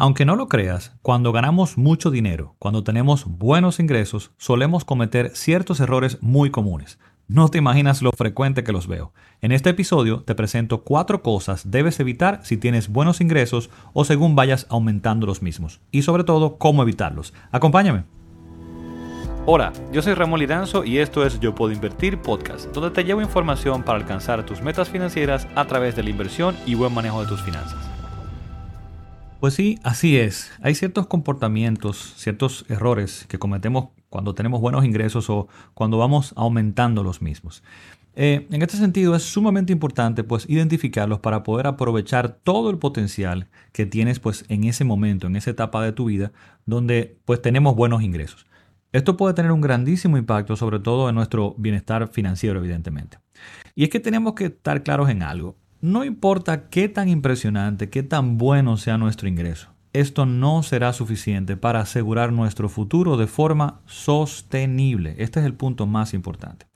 Aunque no lo creas, cuando ganamos mucho dinero, cuando tenemos buenos ingresos, solemos cometer ciertos errores muy comunes. No te imaginas lo frecuente que los veo. En este episodio te presento cuatro cosas debes evitar si tienes buenos ingresos o según vayas aumentando los mismos. Y sobre todo, cómo evitarlos. Acompáñame. Hola, yo soy Ramón Liranzo y esto es Yo Puedo Invertir Podcast, donde te llevo información para alcanzar tus metas financieras a través de la inversión y buen manejo de tus finanzas. Pues sí, así es. Hay ciertos comportamientos, ciertos errores que cometemos cuando tenemos buenos ingresos o cuando vamos aumentando los mismos. Eh, en este sentido es sumamente importante pues identificarlos para poder aprovechar todo el potencial que tienes pues en ese momento, en esa etapa de tu vida donde pues tenemos buenos ingresos. Esto puede tener un grandísimo impacto sobre todo en nuestro bienestar financiero evidentemente. Y es que tenemos que estar claros en algo. No importa qué tan impresionante, qué tan bueno sea nuestro ingreso, esto no será suficiente para asegurar nuestro futuro de forma sostenible. Este es el punto más importante.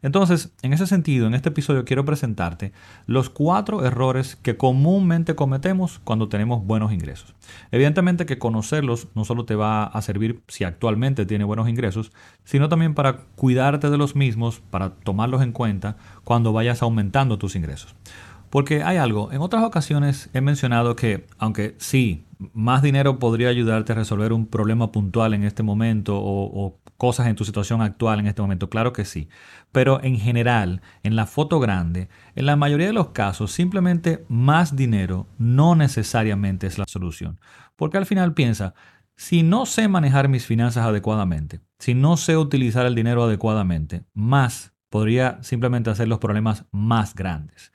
Entonces, en ese sentido, en este episodio quiero presentarte los cuatro errores que comúnmente cometemos cuando tenemos buenos ingresos. Evidentemente que conocerlos no solo te va a servir si actualmente tienes buenos ingresos, sino también para cuidarte de los mismos, para tomarlos en cuenta cuando vayas aumentando tus ingresos. Porque hay algo, en otras ocasiones he mencionado que, aunque sí, más dinero podría ayudarte a resolver un problema puntual en este momento o, cosas en tu situación actual en este momento, claro que sí. Pero en general, en la foto grande, en la mayoría de los casos, simplemente más dinero no necesariamente es la solución. Porque al final piensa, si no sé manejar mis finanzas adecuadamente, si no sé utilizar el dinero adecuadamente, más podría simplemente hacer los problemas más grandes.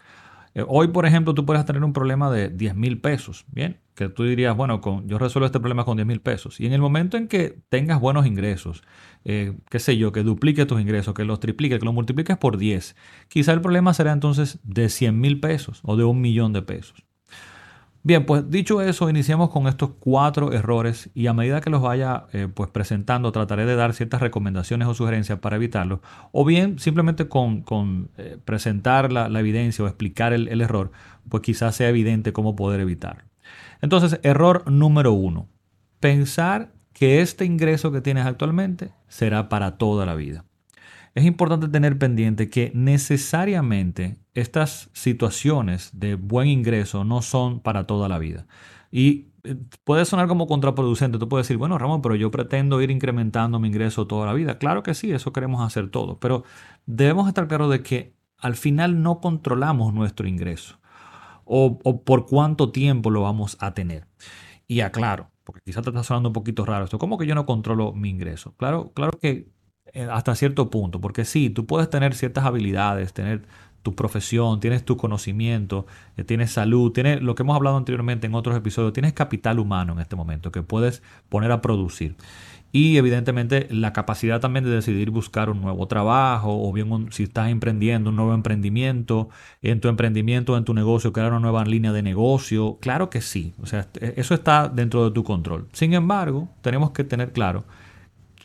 Eh, hoy, por ejemplo, tú puedes tener un problema de 10 mil pesos, ¿bien? Que tú dirías, bueno, con, yo resuelvo este problema con 10 mil pesos. Y en el momento en que tengas buenos ingresos, eh, qué sé yo, que duplique tus ingresos, que los triplique, que los multipliques por 10, quizá el problema será entonces de 100 mil pesos o de un millón de pesos. Bien, pues dicho eso, iniciamos con estos cuatro errores y a medida que los vaya eh, pues presentando trataré de dar ciertas recomendaciones o sugerencias para evitarlos o bien simplemente con, eh, presentar la, evidencia o explicar el, el error, pues quizás sea evidente cómo poder evitarlo. Entonces, error número uno, pensar que este ingreso que tienes actualmente será para toda la vida es importante tener pendiente que necesariamente estas situaciones de buen ingreso no son para toda la vida. Y eh, puede sonar como contraproducente. Tú puedes decir, bueno, Ramón, pero yo pretendo ir incrementando mi ingreso toda la vida. Claro que sí, eso queremos hacer todo. Pero debemos estar claros de que al final no controlamos nuestro ingreso o, o por cuánto tiempo lo vamos a tener. Y aclaro, porque quizás te está sonando un poquito raro esto, ¿cómo que yo no controlo mi ingreso? Claro, claro que hasta cierto punto, porque sí, tú puedes tener ciertas habilidades, tener tu profesión, tienes tu conocimiento, eh, tienes salud, tienes lo que hemos hablado anteriormente en otros episodios, tienes capital humano en este momento que puedes poner a producir. Y evidentemente la capacidad también de decidir buscar un nuevo trabajo o bien si estás emprendiendo un nuevo emprendimiento, en tu emprendimiento, en tu negocio, crear una nueva línea de negocio. Claro que sí, o sea, eso está dentro de tu control. Sin embargo, tenemos que tener claro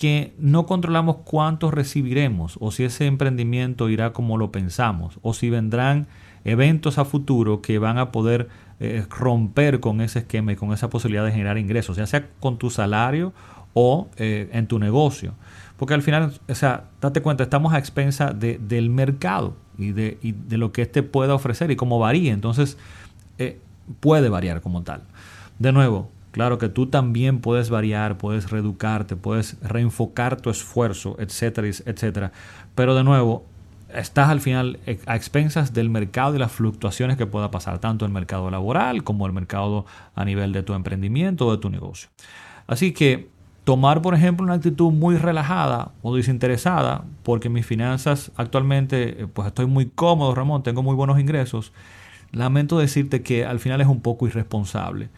que no controlamos cuántos recibiremos o si ese emprendimiento irá como lo pensamos o si vendrán eventos a futuro que van a poder eh, romper con ese esquema y con esa posibilidad de generar ingresos, ya sea con tu salario o eh, en tu negocio. Porque al final, o sea, date cuenta, estamos a expensa del mercado y de, de, lo que éste pueda ofrecer y cómo varía. Entonces, eh, puede variar como tal. De nuevo, Claro que tú también puedes variar, puedes reeducarte, puedes reenfocar tu esfuerzo, etcétera, etcétera. Pero de nuevo, estás al final a expensas del mercado y las fluctuaciones que pueda pasar, tanto el mercado laboral como el mercado a nivel de tu emprendimiento o de tu negocio. Así que tomar, por ejemplo, una actitud muy relajada o desinteresada, porque mis finanzas actualmente, eh, pues estoy muy cómodo, Ramón, tengo muy buenos ingresos, lamento decirte que al final es un poco irresponsable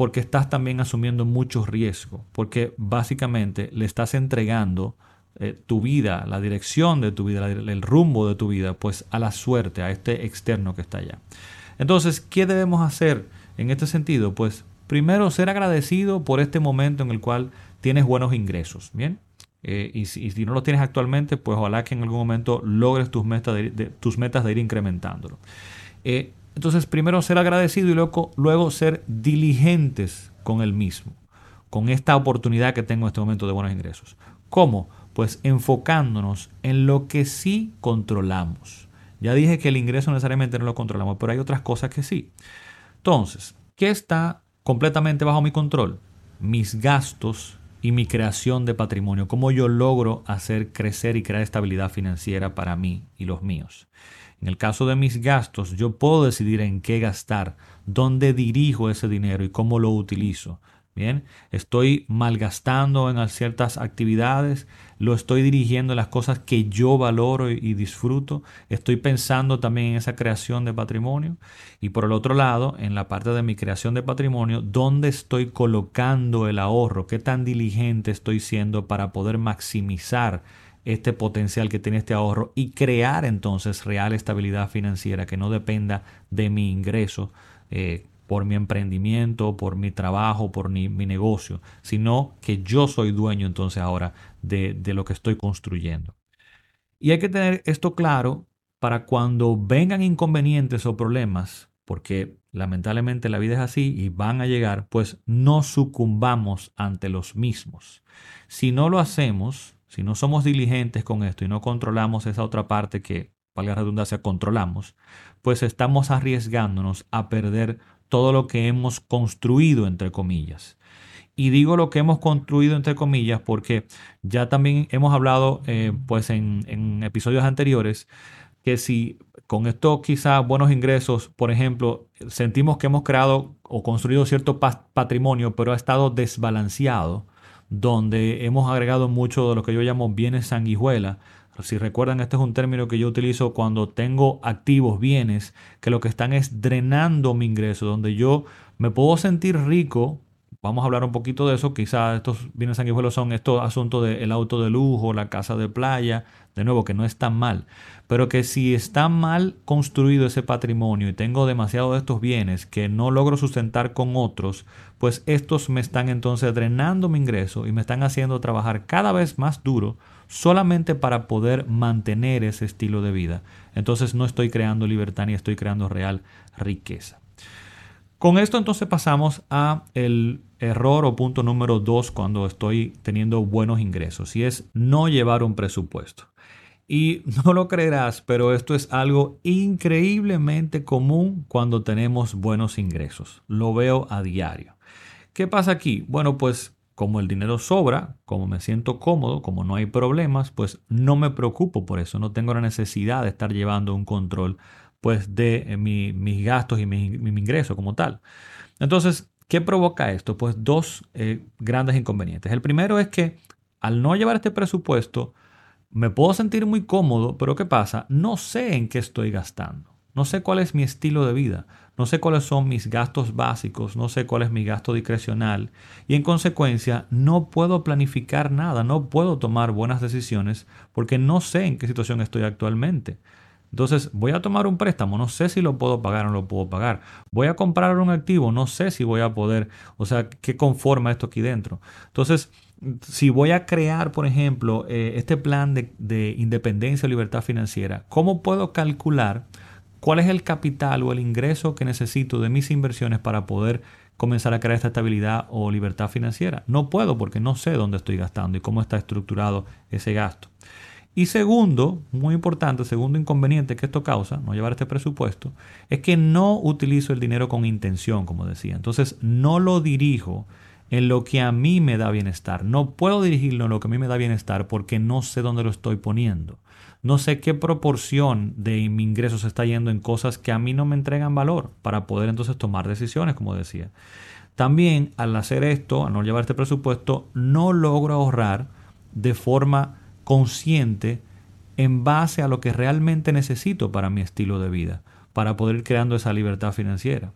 porque estás también asumiendo mucho riesgo, porque básicamente le estás entregando eh, tu vida, la dirección de tu vida, el rumbo de tu vida, pues a la suerte, a este externo que está allá. Entonces, ¿qué debemos hacer en este sentido? Pues primero ser agradecido por este momento en el cual tienes buenos ingresos, ¿bien? Eh, y, si, no los tienes actualmente, pues ojalá que en algún momento logres tus metas de, tus metas de ir incrementándolo. Eh, entonces, primero ser agradecido y luego, luego ser diligentes con el mismo, con esta oportunidad que tengo en este momento de buenos ingresos. ¿Cómo? Pues enfocándonos en lo que sí controlamos. Ya dije que el ingreso necesariamente no lo controlamos, pero hay otras cosas que sí. Entonces, ¿qué está completamente bajo mi control? Mis gastos y mi creación de patrimonio. Cómo yo logro hacer crecer y crear estabilidad financiera para mí y los míos. En el caso de mis gastos, yo puedo decidir en qué gastar, dónde dirijo ese dinero y cómo lo utilizo. Bien, estoy malgastando en ciertas actividades, lo estoy dirigiendo en las cosas que yo valoro y, disfruto, estoy pensando también en esa creación de patrimonio y por el otro lado, en la parte de mi creación de patrimonio, dónde estoy colocando el ahorro, qué tan diligente estoy siendo para poder maximizar este potencial que tiene este ahorro y crear entonces real estabilidad financiera que no dependa de mi ingreso. Eh, por mi emprendimiento, por mi trabajo, por mi, negocio, sino que yo soy dueño entonces ahora de, de lo que estoy construyendo. Y hay que tener esto claro para cuando vengan inconvenientes o problemas, porque lamentablemente la vida es así y van a llegar, pues no sucumbamos ante los mismos. Si no lo hacemos, si no somos diligentes con esto y no controlamos esa otra parte que, valga la redundancia, controlamos, pues estamos arriesgándonos a perder todo lo que hemos construido, entre comillas. Y digo lo que hemos construido, entre comillas, porque ya también hemos hablado, eh, pues en, episodios anteriores, que si con esto quizás buenos ingresos, por ejemplo, sentimos que hemos creado o construido cierto patrimonio, pero ha estado desbalanceado, donde hemos agregado mucho de lo que yo llamo bienes sanguijuela, si recuerdan, este es un término que yo utilizo cuando tengo activos, bienes, que lo que están es drenando mi ingreso, donde yo me puedo sentir rico. Vamos a hablar un poquito de eso. Quizás estos bienes sanguijuelos son estos asuntos del auto de lujo, la casa de playa, de nuevo, que no es tan mal. Pero que si está mal construido ese patrimonio y tengo demasiado de estos bienes que no logro sustentar con otros, pues estos me están entonces drenando mi ingreso y me están haciendo trabajar cada vez más duro solamente para poder mantener ese estilo de vida. Entonces no estoy creando libertad ni estoy creando real riqueza. Con esto entonces pasamos a el error o punto número dos cuando estoy teniendo buenos ingresos y es no llevar un presupuesto. Y no lo creerás, pero esto es algo increíblemente común cuando tenemos buenos ingresos. Lo veo a diario. ¿Qué pasa aquí? Bueno, pues como el dinero sobra, como me siento cómodo, como no hay problemas, pues no me preocupo por eso, no tengo la necesidad de estar llevando un control pues de eh, mis gastos y mi, ingreso como tal. Entonces, ¿qué provoca esto? Pues dos eh, grandes inconvenientes. El primero es que al no llevar este presupuesto, me puedo sentir muy cómodo, pero ¿qué pasa? No sé en qué estoy gastando. No sé cuál es mi estilo de vida, no sé cuáles son mis gastos básicos, no sé cuál es mi gasto discrecional y en consecuencia no puedo planificar nada, no puedo tomar buenas decisiones porque no sé en qué situación estoy actualmente. Entonces, voy a tomar un préstamo, no sé si lo puedo pagar o no lo puedo pagar. Voy a comprar un activo, no sé si voy a poder, o sea, qué conforma esto aquí dentro. Entonces, si voy a crear, por ejemplo, eh, este plan de, de independencia o libertad financiera, ¿cómo puedo calcular cuál es el capital o el ingreso que necesito de mis inversiones para poder comenzar a crear esta estabilidad o libertad financiera. No puedo porque no sé dónde estoy gastando y cómo está estructurado ese gasto. Y segundo, muy importante, segundo inconveniente que esto causa, no llevar este presupuesto, es que no utilizo el dinero con intención, como decía. Entonces, no lo dirijo en lo que a mí me da bienestar. No puedo dirigirlo en lo que a mí me da bienestar porque no sé dónde lo estoy poniendo. No sé qué proporción de mi ingreso se está yendo en cosas que a mí no me entregan valor para poder entonces tomar decisiones, como decía. También al hacer esto, al no llevar este presupuesto, no logro ahorrar de forma consciente en base a lo que realmente necesito para mi estilo de vida, para poder ir creando esa libertad financiera.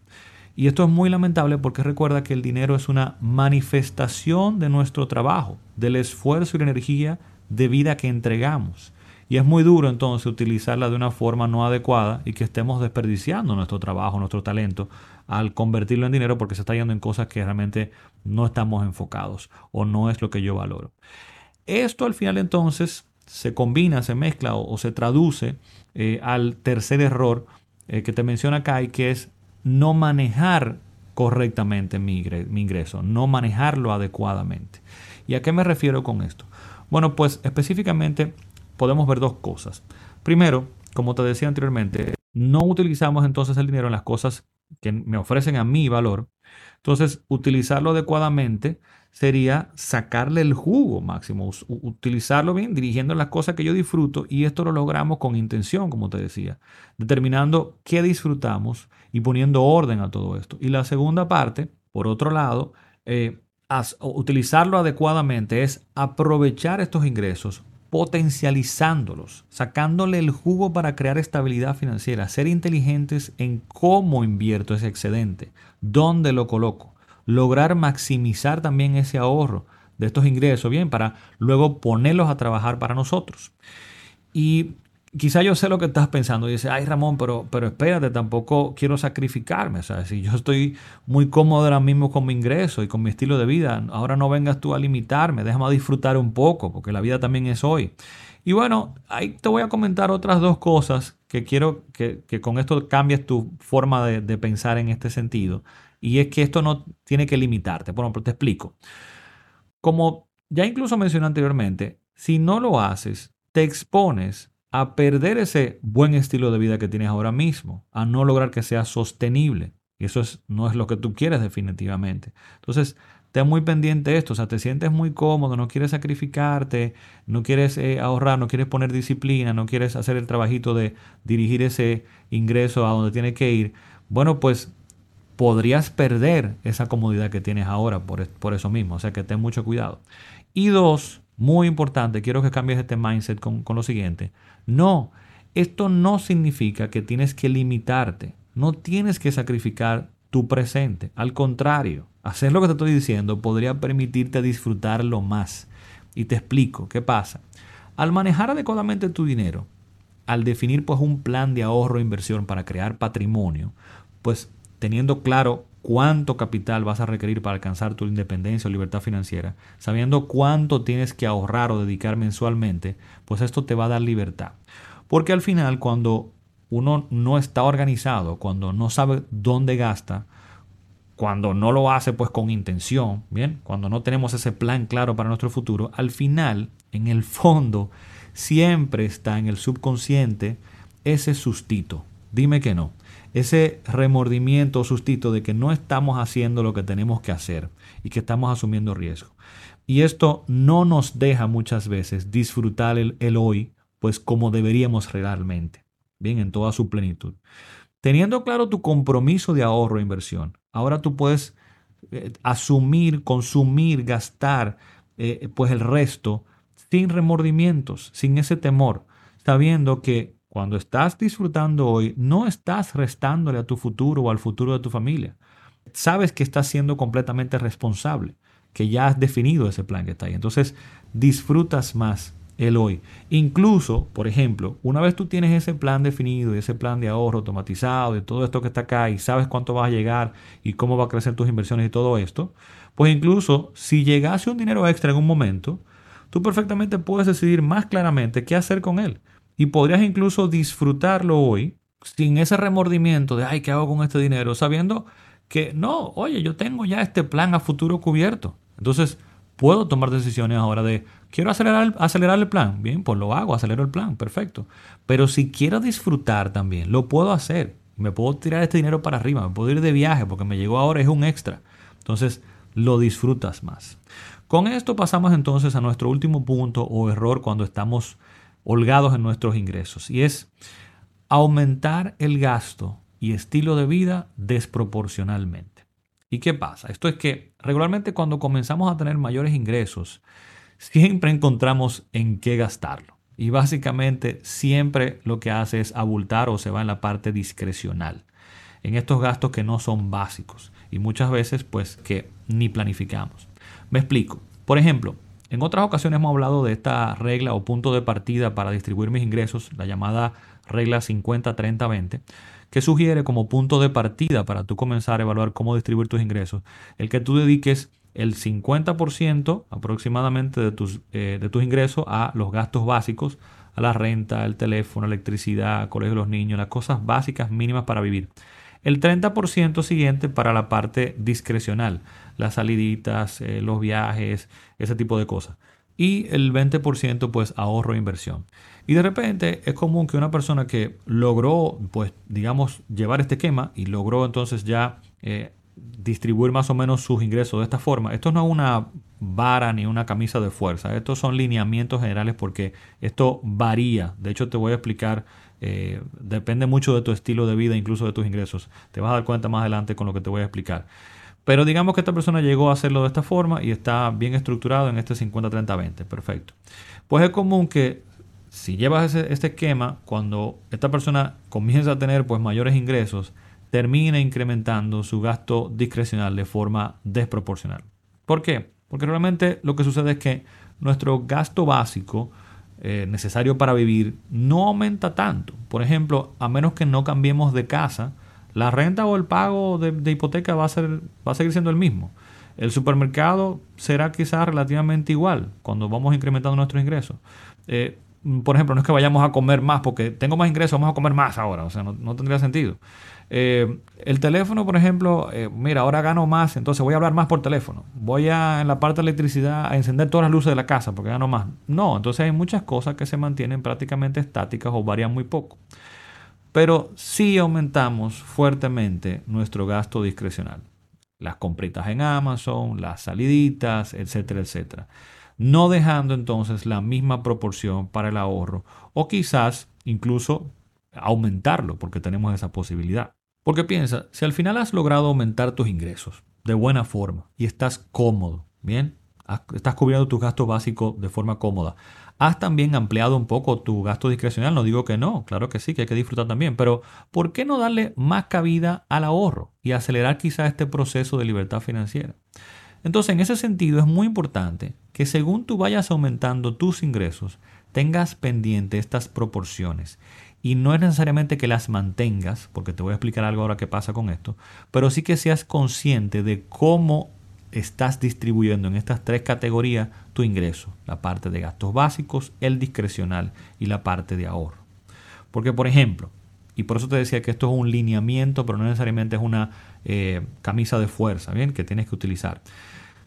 Y esto es muy lamentable porque recuerda que el dinero es una manifestación de nuestro trabajo, del esfuerzo y la energía de vida que entregamos. Y es muy duro entonces utilizarla de una forma no adecuada y que estemos desperdiciando nuestro trabajo, nuestro talento, al convertirlo en dinero porque se está yendo en cosas que realmente no estamos enfocados o no es lo que yo valoro. Esto al final entonces se combina, se mezcla o, se traduce eh, al tercer error eh, que te menciona acá y que es no manejar correctamente mi, ingreso, no manejarlo adecuadamente. ¿Y a qué me refiero con esto? Bueno, pues específicamente podemos ver dos cosas. Primero, como te decía anteriormente, no utilizamos entonces el dinero en las cosas que me ofrecen a mí valor. Entonces, utilizarlo adecuadamente sería sacarle el jugo máximo, utilizarlo bien, dirigiendo las cosas que yo disfruto y esto lo logramos con intención, como te decía, determinando qué disfrutamos y poniendo orden a todo esto. Y la segunda parte, por otro lado, eh, utilizarlo adecuadamente es aprovechar estos ingresos potencializándolos, sacándole el jugo para crear estabilidad financiera, ser inteligentes en cómo invierto ese excedente, dónde lo coloco lograr maximizar también ese ahorro de estos ingresos, bien, para luego ponerlos a trabajar para nosotros. Y quizá yo sé lo que estás pensando y dices, ay Ramón, pero, pero espérate, tampoco quiero sacrificarme. O sea, si yo estoy muy cómodo ahora mismo con mi ingreso y con mi estilo de vida, ahora no vengas tú a limitarme, déjame disfrutar un poco, porque la vida también es hoy. Y bueno, ahí te voy a comentar otras dos cosas que quiero que, con esto cambies tu forma de, de pensar en este sentido. Y es que esto no tiene que limitarte. Bueno, pero te explico. Como ya incluso mencioné anteriormente, si no lo haces, te expones a perder ese buen estilo de vida que tienes ahora mismo, a no lograr que sea sostenible. Y eso es, no es lo que tú quieres definitivamente. Entonces, ten muy pendiente de esto. O sea, te sientes muy cómodo, no quieres sacrificarte, no quieres eh, ahorrar, no quieres poner disciplina, no quieres hacer el trabajito de dirigir ese ingreso a donde tiene que ir. Bueno, pues podrías perder esa comodidad que tienes ahora por, por eso mismo. O sea que ten mucho cuidado. Y dos, muy importante, quiero que cambies este mindset con, con lo siguiente. No, esto no significa que tienes que limitarte. No tienes que sacrificar tu presente. Al contrario, hacer lo que te estoy diciendo podría permitirte disfrutarlo más. Y te explico qué pasa. Al manejar adecuadamente tu dinero, al definir pues un plan de ahorro e inversión para crear patrimonio, pues teniendo claro cuánto capital vas a requerir para alcanzar tu independencia o libertad financiera, sabiendo cuánto tienes que ahorrar o dedicar mensualmente, pues esto te va a dar libertad. Porque al final cuando uno no está organizado, cuando no sabe dónde gasta, cuando no lo hace pues con intención, bien, cuando no tenemos ese plan claro para nuestro futuro, al final, en el fondo, siempre está en el subconsciente ese sustito. Dime que no ese remordimiento o sustito de que no estamos haciendo lo que tenemos que hacer y que estamos asumiendo riesgo. Y esto no nos deja muchas veces disfrutar el, hoy, pues como deberíamos realmente, bien, en toda su plenitud. Teniendo claro tu compromiso de ahorro e inversión, ahora tú puedes eh, asumir, consumir, gastar, eh, pues el resto sin remordimientos, sin ese temor, sabiendo que cuando estás disfrutando hoy, no estás restándole a tu futuro o al futuro de tu familia. Sabes que estás siendo completamente responsable, que ya has definido ese plan que está ahí. Entonces, disfrutas más el hoy. Incluso, por ejemplo, una vez tú tienes ese plan definido, ese plan de ahorro automatizado, de todo esto que está acá y sabes cuánto vas a llegar y cómo va a crecer tus inversiones y todo esto, pues incluso si llegase un dinero extra en un momento, tú perfectamente puedes decidir más claramente qué hacer con él y podrías incluso disfrutarlo hoy sin ese remordimiento de, ay, ¿qué hago con este dinero? Sabiendo que no, oye, yo tengo ya este plan a futuro cubierto. Entonces, puedo tomar decisiones ahora de, quiero acelerar, acelerar el plan. Bien, pues lo hago, acelero el plan, perfecto. Pero si quiero disfrutar también, lo puedo hacer. Me puedo tirar este dinero para arriba, me puedo ir de viaje porque me llegó ahora, es un extra. Entonces, lo disfrutas más. Con esto pasamos entonces a nuestro último punto o error cuando estamos holgados en nuestros ingresos y es aumentar el gasto y estilo de vida desproporcionalmente. ¿Y qué pasa? Esto es que regularmente cuando comenzamos a tener mayores ingresos, siempre encontramos en qué gastarlo. Y básicamente siempre lo que hace es abultar o se va en la parte discrecional, en estos gastos que no son básicos y muchas veces pues que ni planificamos. Me explico. Por ejemplo, en otras ocasiones hemos hablado de esta regla o punto de partida para distribuir mis ingresos, la llamada regla 50-30-20, que sugiere como punto de partida para tú comenzar a evaluar cómo distribuir tus ingresos, el que tú dediques el 50% aproximadamente de tus, eh, de tus ingresos a los gastos básicos, a la renta, el teléfono, electricidad, colegio de los niños, las cosas básicas mínimas para vivir. El 30% siguiente para la parte discrecional, las saliditas, eh, los viajes, ese tipo de cosas. Y el 20% pues ahorro e inversión. Y de repente es común que una persona que logró pues digamos llevar este esquema y logró entonces ya eh, distribuir más o menos sus ingresos de esta forma. Esto no es una vara ni una camisa de fuerza. Estos son lineamientos generales porque esto varía. De hecho, te voy a explicar. Eh, depende mucho de tu estilo de vida, incluso de tus ingresos. Te vas a dar cuenta más adelante con lo que te voy a explicar. Pero digamos que esta persona llegó a hacerlo de esta forma y está bien estructurado en este 50-30-20. Perfecto. Pues es común que si llevas este esquema, cuando esta persona comienza a tener pues mayores ingresos, termina incrementando su gasto discrecional de forma desproporcional. ¿Por qué? Porque realmente lo que sucede es que nuestro gasto básico eh, necesario para vivir no aumenta tanto. Por ejemplo, a menos que no cambiemos de casa, la renta o el pago de, hipoteca va a, ser, va a seguir siendo el mismo. El supermercado será quizás relativamente igual cuando vamos incrementando nuestros ingresos. Eh, por ejemplo, no es que vayamos a comer más porque tengo más ingresos, vamos a comer más ahora. O sea, no, tendría sentido. Eh, el teléfono, por ejemplo, eh, mira, ahora gano más, entonces voy a hablar más por teléfono. Voy a, en la parte de electricidad, a encender todas las luces de la casa porque gano más. No, entonces hay muchas cosas que se mantienen prácticamente estáticas o varían muy poco. Pero sí aumentamos fuertemente nuestro gasto discrecional. Las compritas en Amazon, las saliditas, etcétera, etcétera no dejando entonces la misma proporción para el ahorro o quizás incluso aumentarlo porque tenemos esa posibilidad. Porque piensa, si al final has logrado aumentar tus ingresos de buena forma y estás cómodo, bien, estás cubriendo tus gastos básicos de forma cómoda, has también ampliado un poco tu gasto discrecional, no digo que no, claro que sí, que hay que disfrutar también, pero ¿por qué no darle más cabida al ahorro y acelerar quizá este proceso de libertad financiera? Entonces, en ese sentido, es muy importante que según tú vayas aumentando tus ingresos, tengas pendiente estas proporciones. Y no es necesariamente que las mantengas, porque te voy a explicar algo ahora que pasa con esto, pero sí que seas consciente de cómo estás distribuyendo en estas tres categorías tu ingreso, la parte de gastos básicos, el discrecional y la parte de ahorro. Porque, por ejemplo, y por eso te decía que esto es un lineamiento, pero no necesariamente es una eh, camisa de fuerza, ¿bien? Que tienes que utilizar.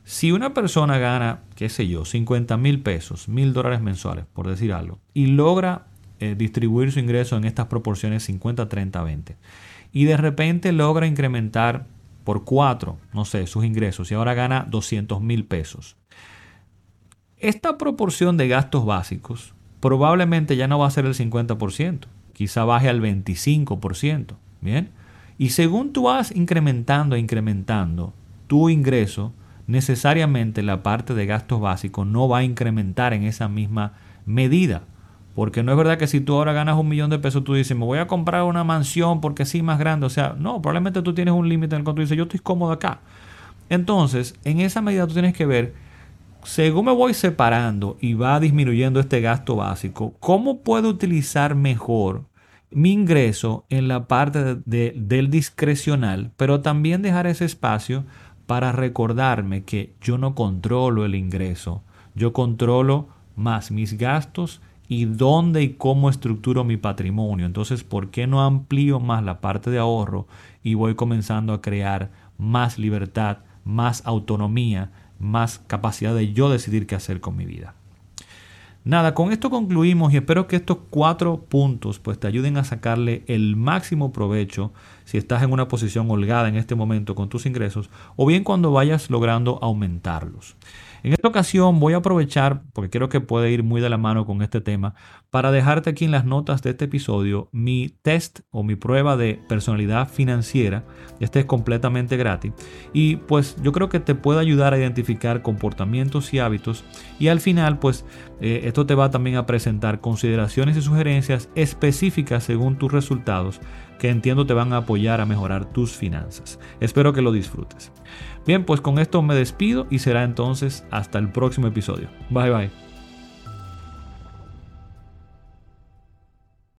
Si una persona gana, qué sé yo, 50 mil pesos, mil dólares mensuales, por decir algo, y logra eh, distribuir su ingreso en estas proporciones 50, 30, 20, y de repente logra incrementar por 4, no sé, sus ingresos, y ahora gana 200 mil pesos. Esta proporción de gastos básicos probablemente ya no va a ser el 50%, quizá baje al 25%, ¿bien? Y según tú vas incrementando e incrementando tu ingreso, necesariamente la parte de gastos básicos no va a incrementar en esa misma medida. Porque no es verdad que si tú ahora ganas un millón de pesos, tú dices, me voy a comprar una mansión porque sí más grande. O sea, no, probablemente tú tienes un límite en el que tú dices, yo estoy cómodo acá. Entonces, en esa medida tú tienes que ver, según me voy separando y va disminuyendo este gasto básico, ¿cómo puedo utilizar mejor mi ingreso en la parte del discrecional, pero también dejar ese espacio para recordarme que yo no controlo el ingreso, yo controlo más mis gastos y dónde y cómo estructuro mi patrimonio. Entonces, ¿por qué no amplío más la parte de ahorro y voy comenzando a crear más libertad, más autonomía, más capacidad de yo decidir qué hacer con mi vida? Nada, con esto concluimos y espero que estos cuatro puntos pues te ayuden a sacarle el máximo provecho si estás en una posición holgada en este momento con tus ingresos o bien cuando vayas logrando aumentarlos. En esta ocasión voy a aprovechar, porque creo que puede ir muy de la mano con este tema, para dejarte aquí en las notas de este episodio mi test o mi prueba de personalidad financiera. Este es completamente gratis. Y pues yo creo que te puede ayudar a identificar comportamientos y hábitos. Y al final pues eh, esto te va también a presentar consideraciones y sugerencias específicas según tus resultados que entiendo te van a apoyar a mejorar tus finanzas. Espero que lo disfrutes. Bien, pues con esto me despido y será entonces hasta el próximo episodio. Bye bye.